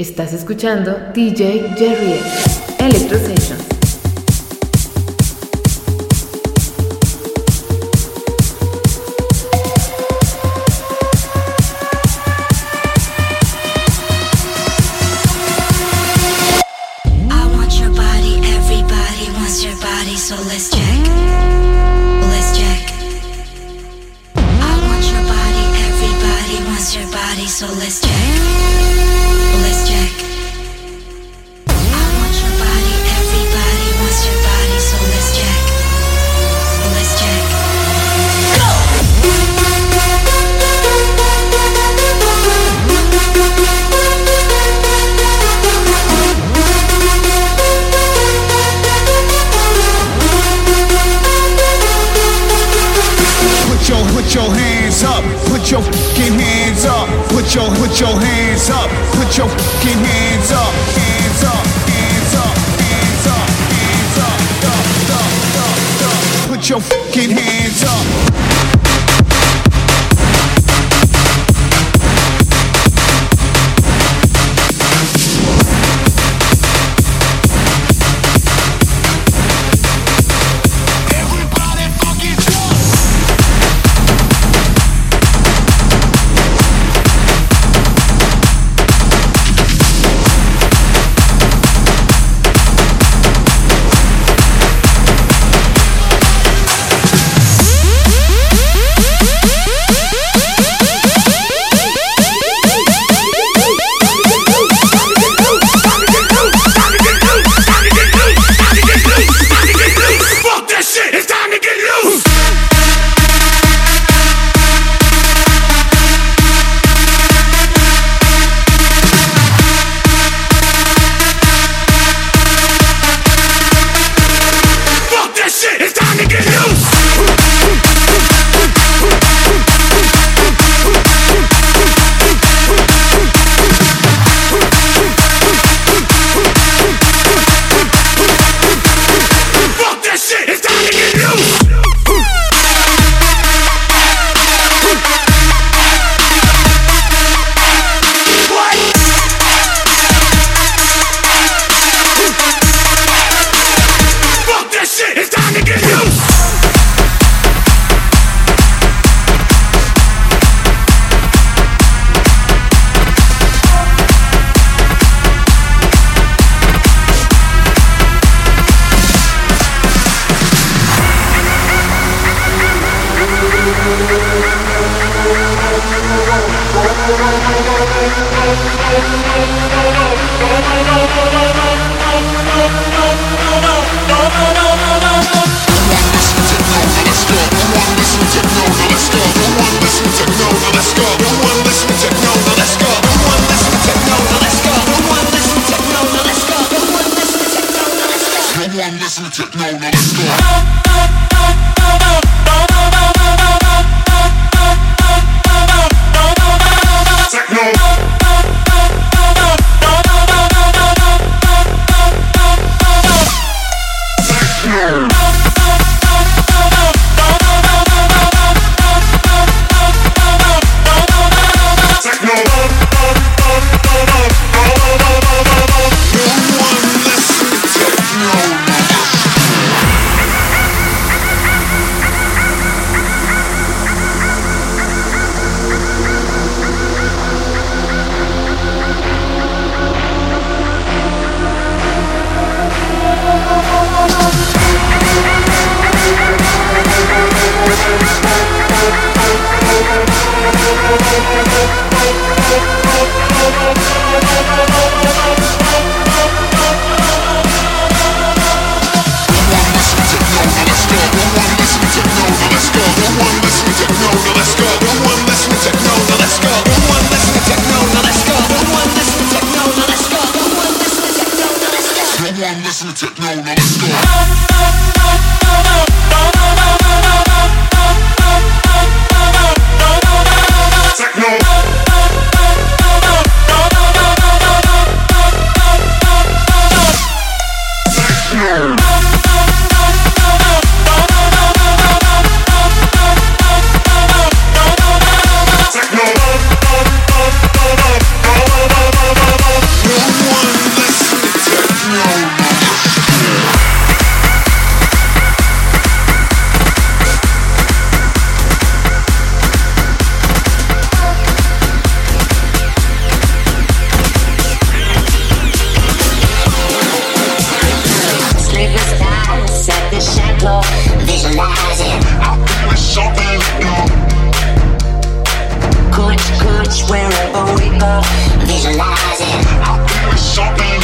Estás escuchando DJ Jerry Electro Sessions. visualize. I'll give you something.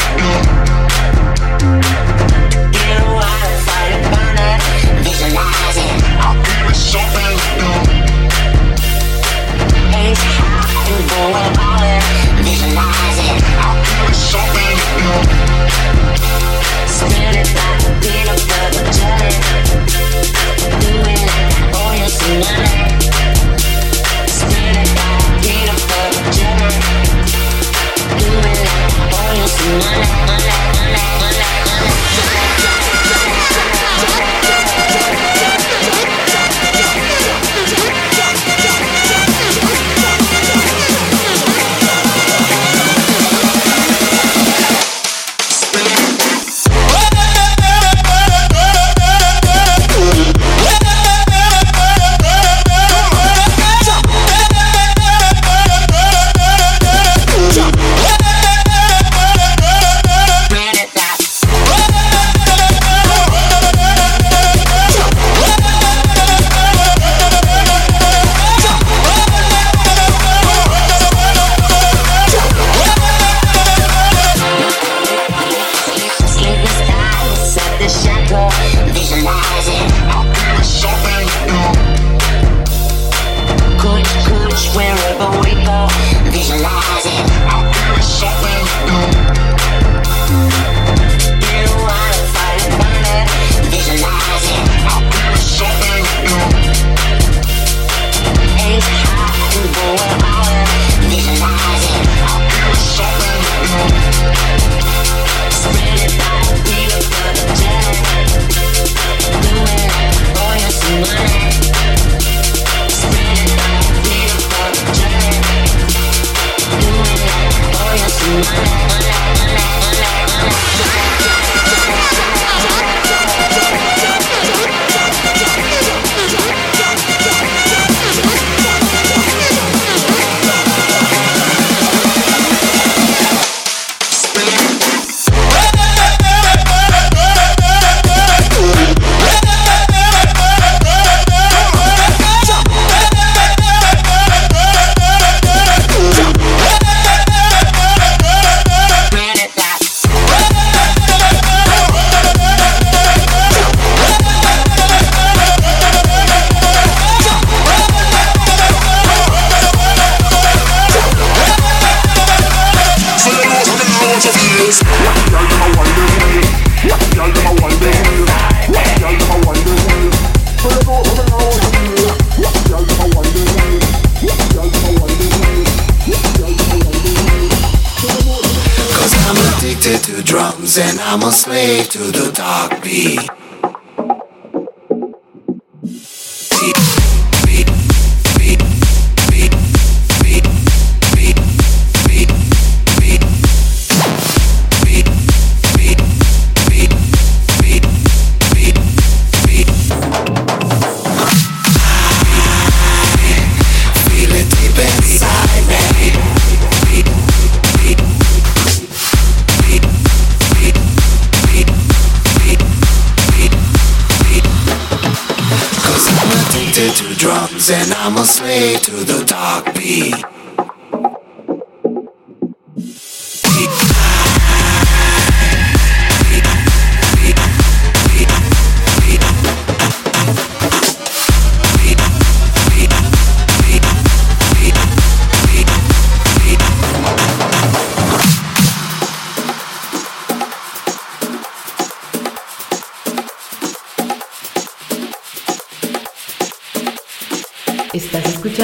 addicted to drums and I'm a slave to the dark beat.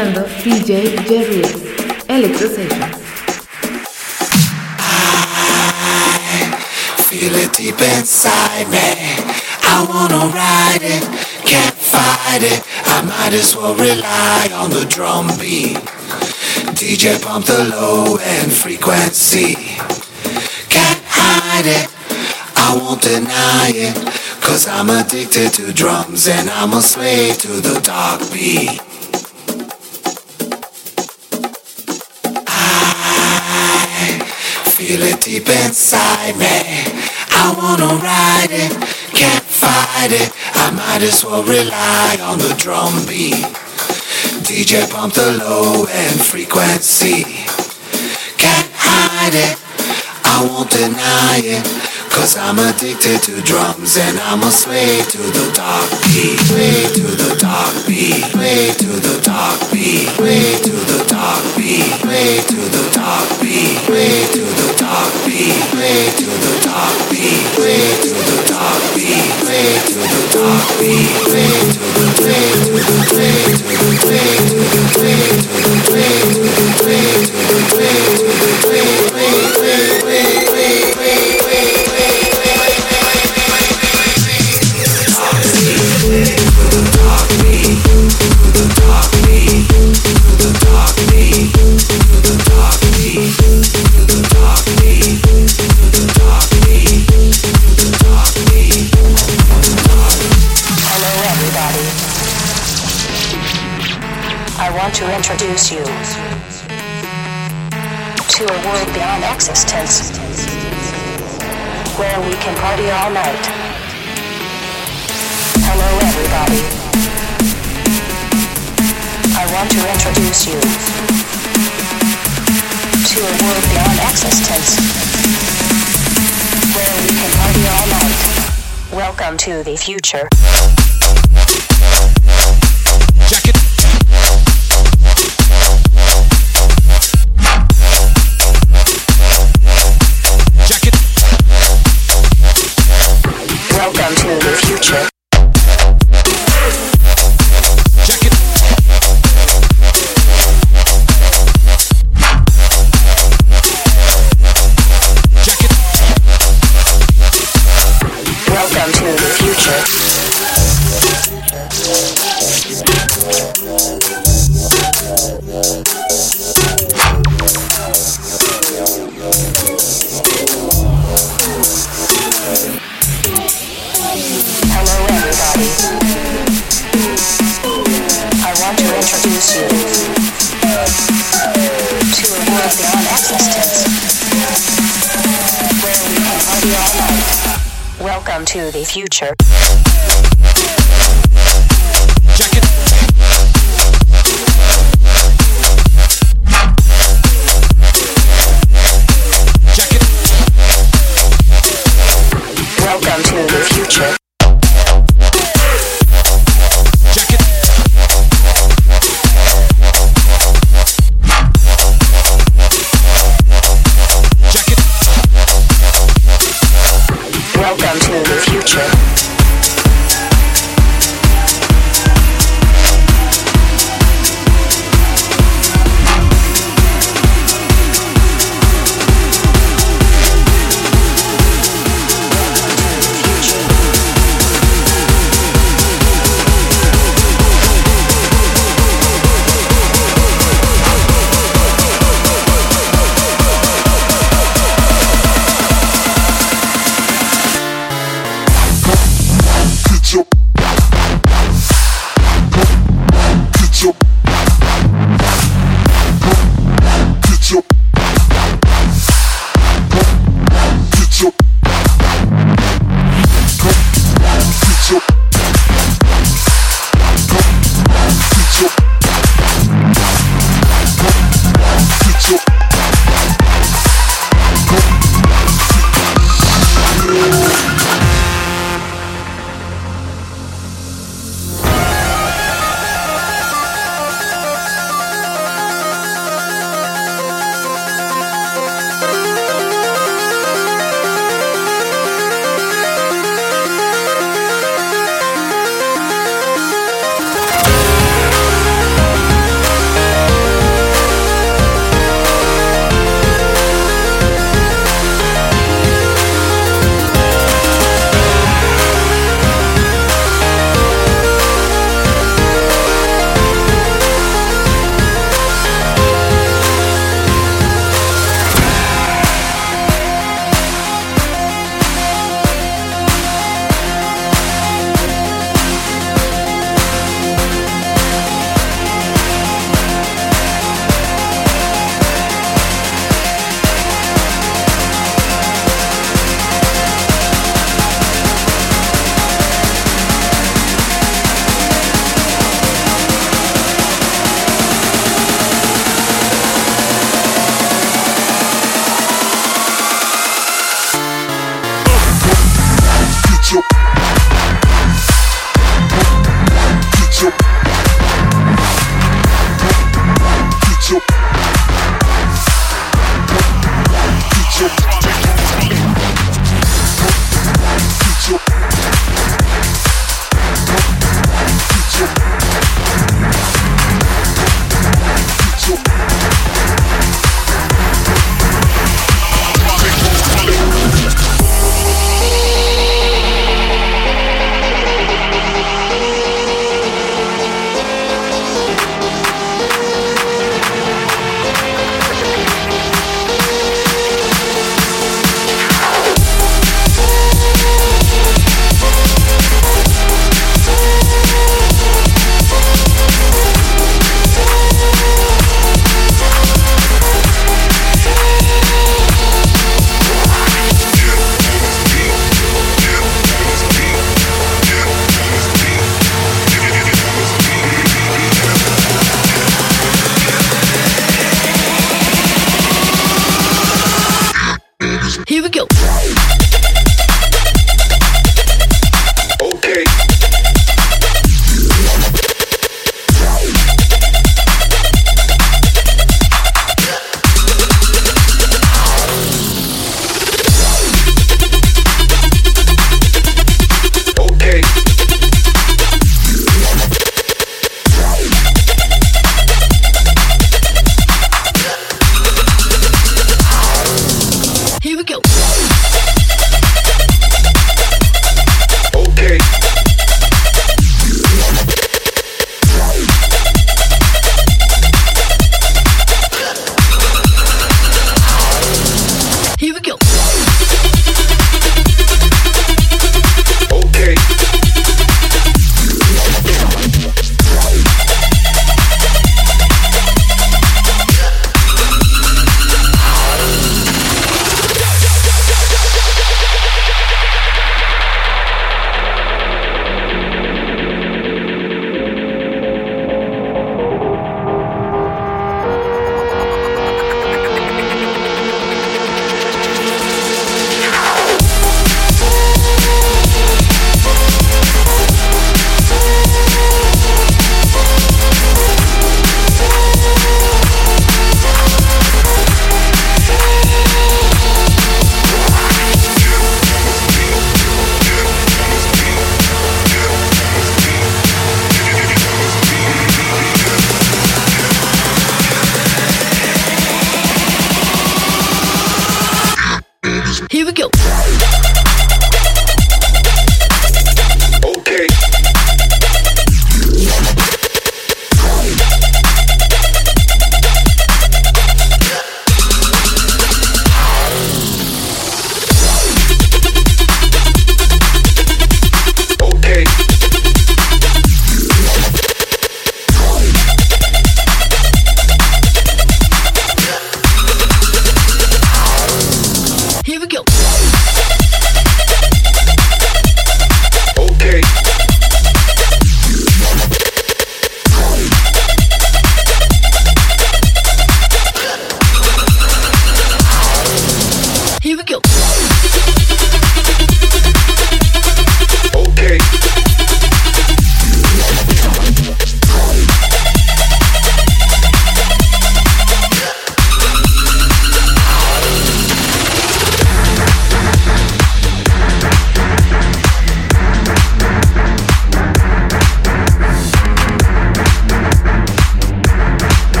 DJ Jerry Electro Sessions. Feel it deep inside me. I wanna ride it, can't fight it. I might as well rely on the drum beat. DJ pump the low end frequency. Can't hide it, I won't deny it. Cause I'm addicted to drums and I'm a slave to the dark beat. Feel it deep inside me. I wanna ride it, can't fight it. I might as well rely on the drum beat. DJ pump the low end frequency. Can't hide it, I won't deny it. Cause I'm addicted to drums and I'm a slave to the dark beat. Slave to the dark beat. Slave to the dark beat. Slave to the dark beat. Slave to the dark beat. Slave to the dark beat. Slave to the dark beat. Slave to the dark beat. Slave to the dark beat. Slave to the slave to the slave to the slave to the slave to the slave to the slave to the into the future. To the future.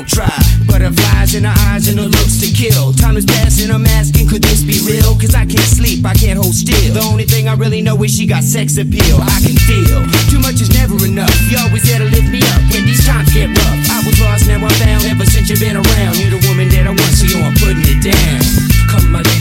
Won't try. Butterflies in her eyes and her looks to kill. Time is passing, I'm asking, could this be real? Cause I can't sleep, I can't hold still. The only thing I really know is she got sex appeal. I can feel too much is never enough. You always there to lift me up when these times get rough. I was lost, now I'm found. Ever since you've been around, you're the woman that I want, so yo, I'm putting it down. Come, my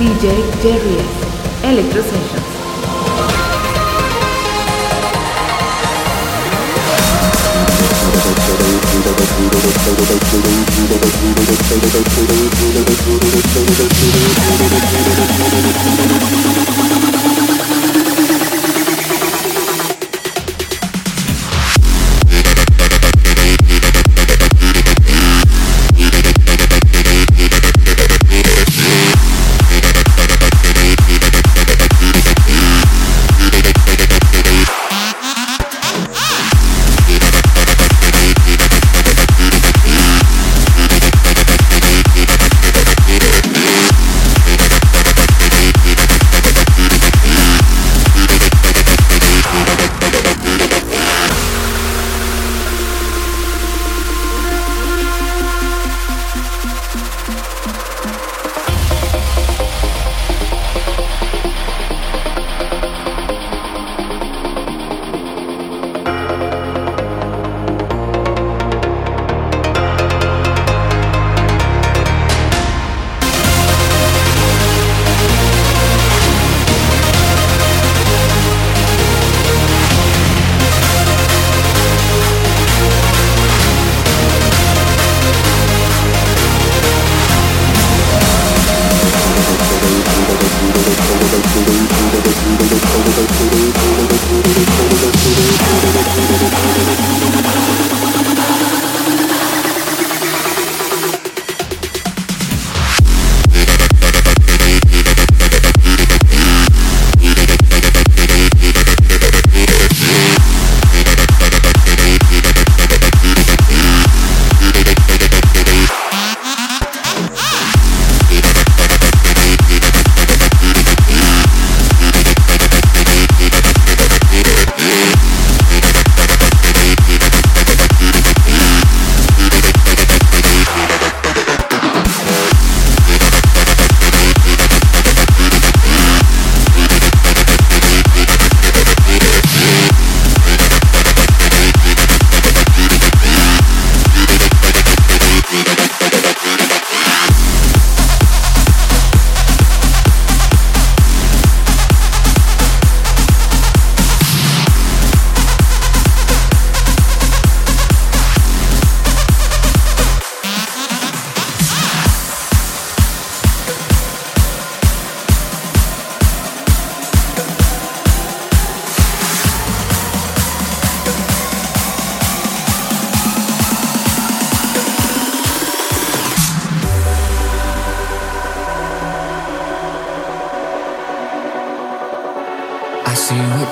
DJ Jerry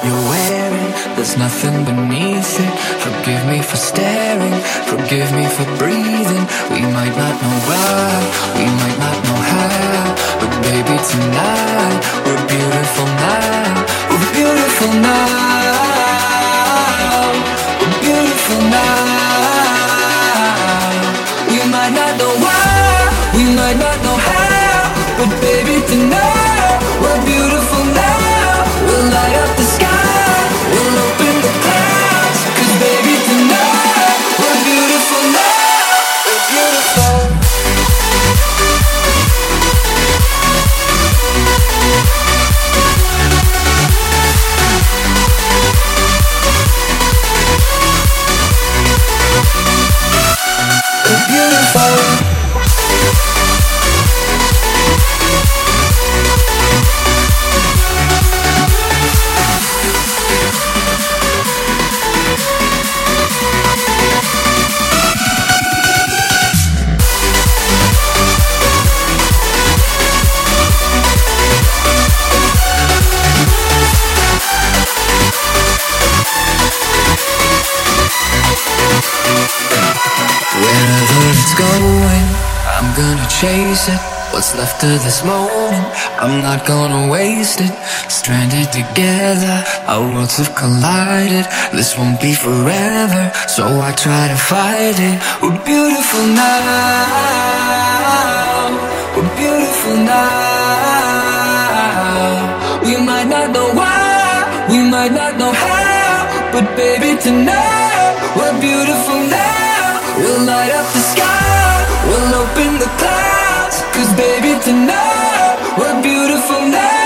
you're wearing. There's nothing beneath it. Forgive me for staring. Forgive me for breathing. We might not know why. We might not know how. But baby, tonight we're beautiful now. We're beautiful now. We're beautiful now. We might not know why. We might not know how. But baby, tonight. After this moment I'm not gonna waste it. Stranded together Our worlds have collided. This won't be forever So I try to fight it. We're beautiful now. We're beautiful now. We might not know why We might not know how But baby tonight We're beautiful now. We'll light up the sky tonight. We're beautiful now.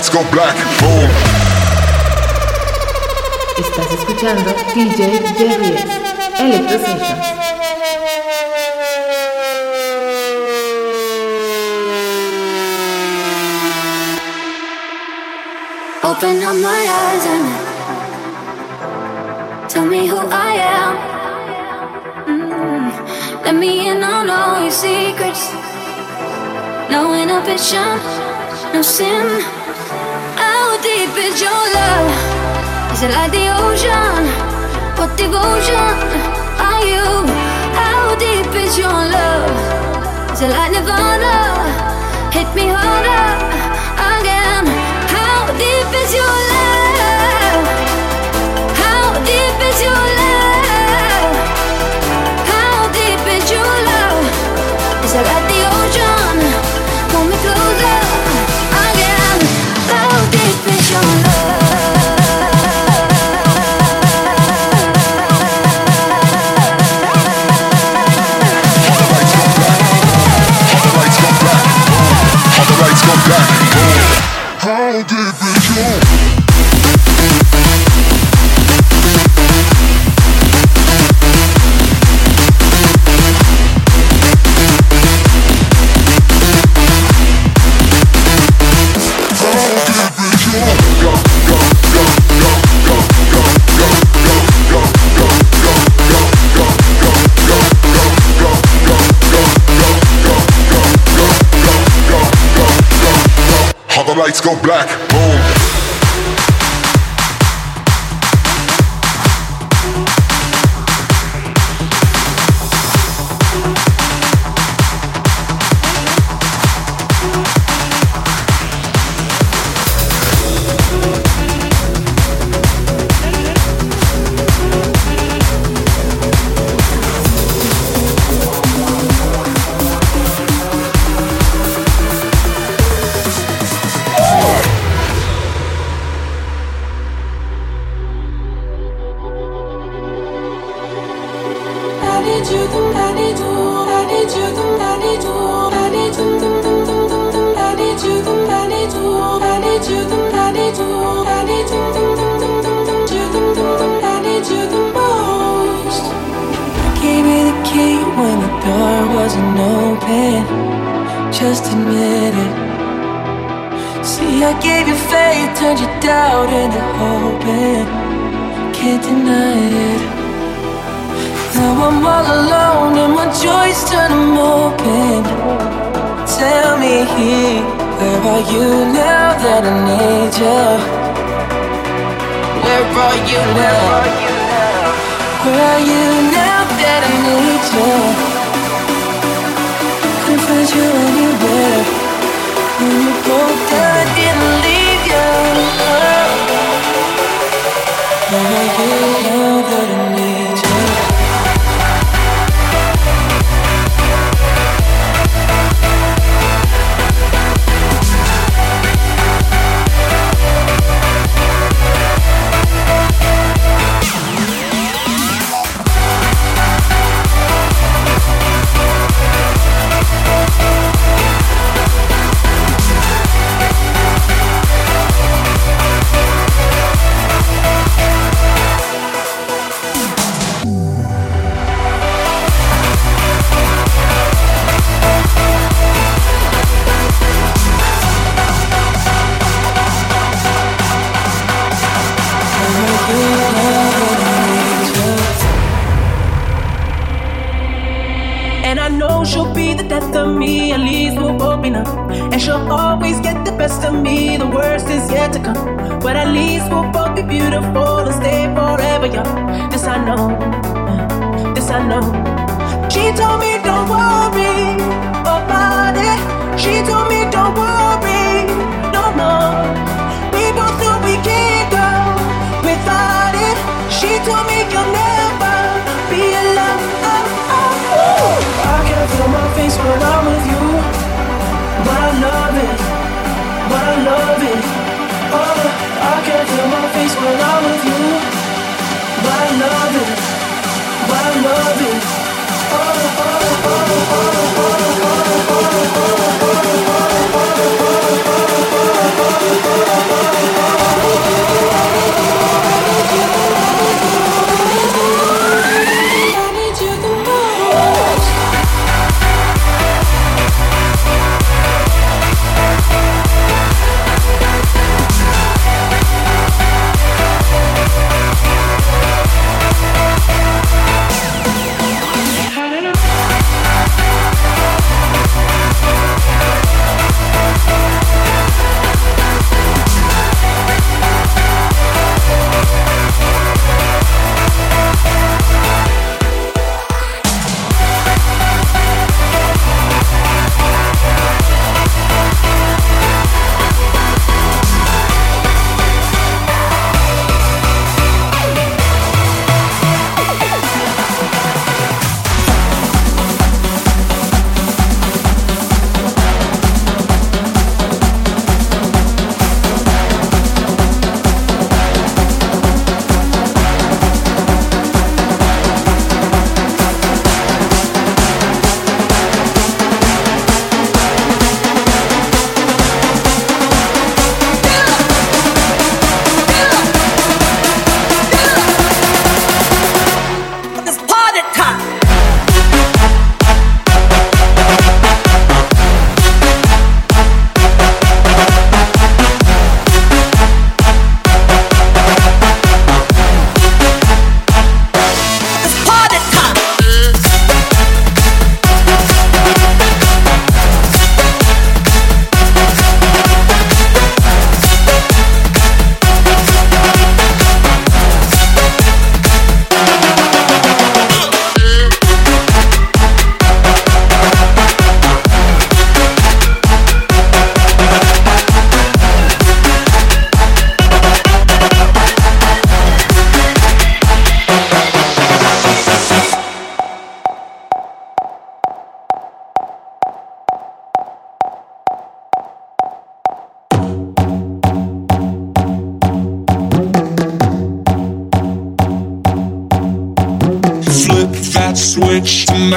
lights go black, boom. Estás escuchando DJ Jerry Open up my eyes and tell me who I am. Mm. Let me in on all your secrets. No inhibition, no sin deep is your love? Is it like the ocean? What devotion are you? How deep is your love? Is it like nirvana? Hit me harder. How did it go? the lights go black, boom.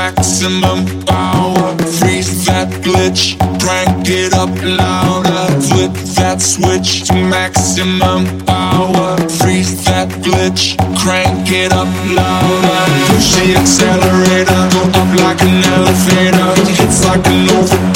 maximum power. Freeze that glitch, crank it up louder. Flip that switch to maximum power. Freeze that glitch, crank it up louder. Push the accelerator, go up like an elevator. Hits like an overboard.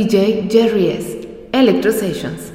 DJ Jerry S. Electro Sessions.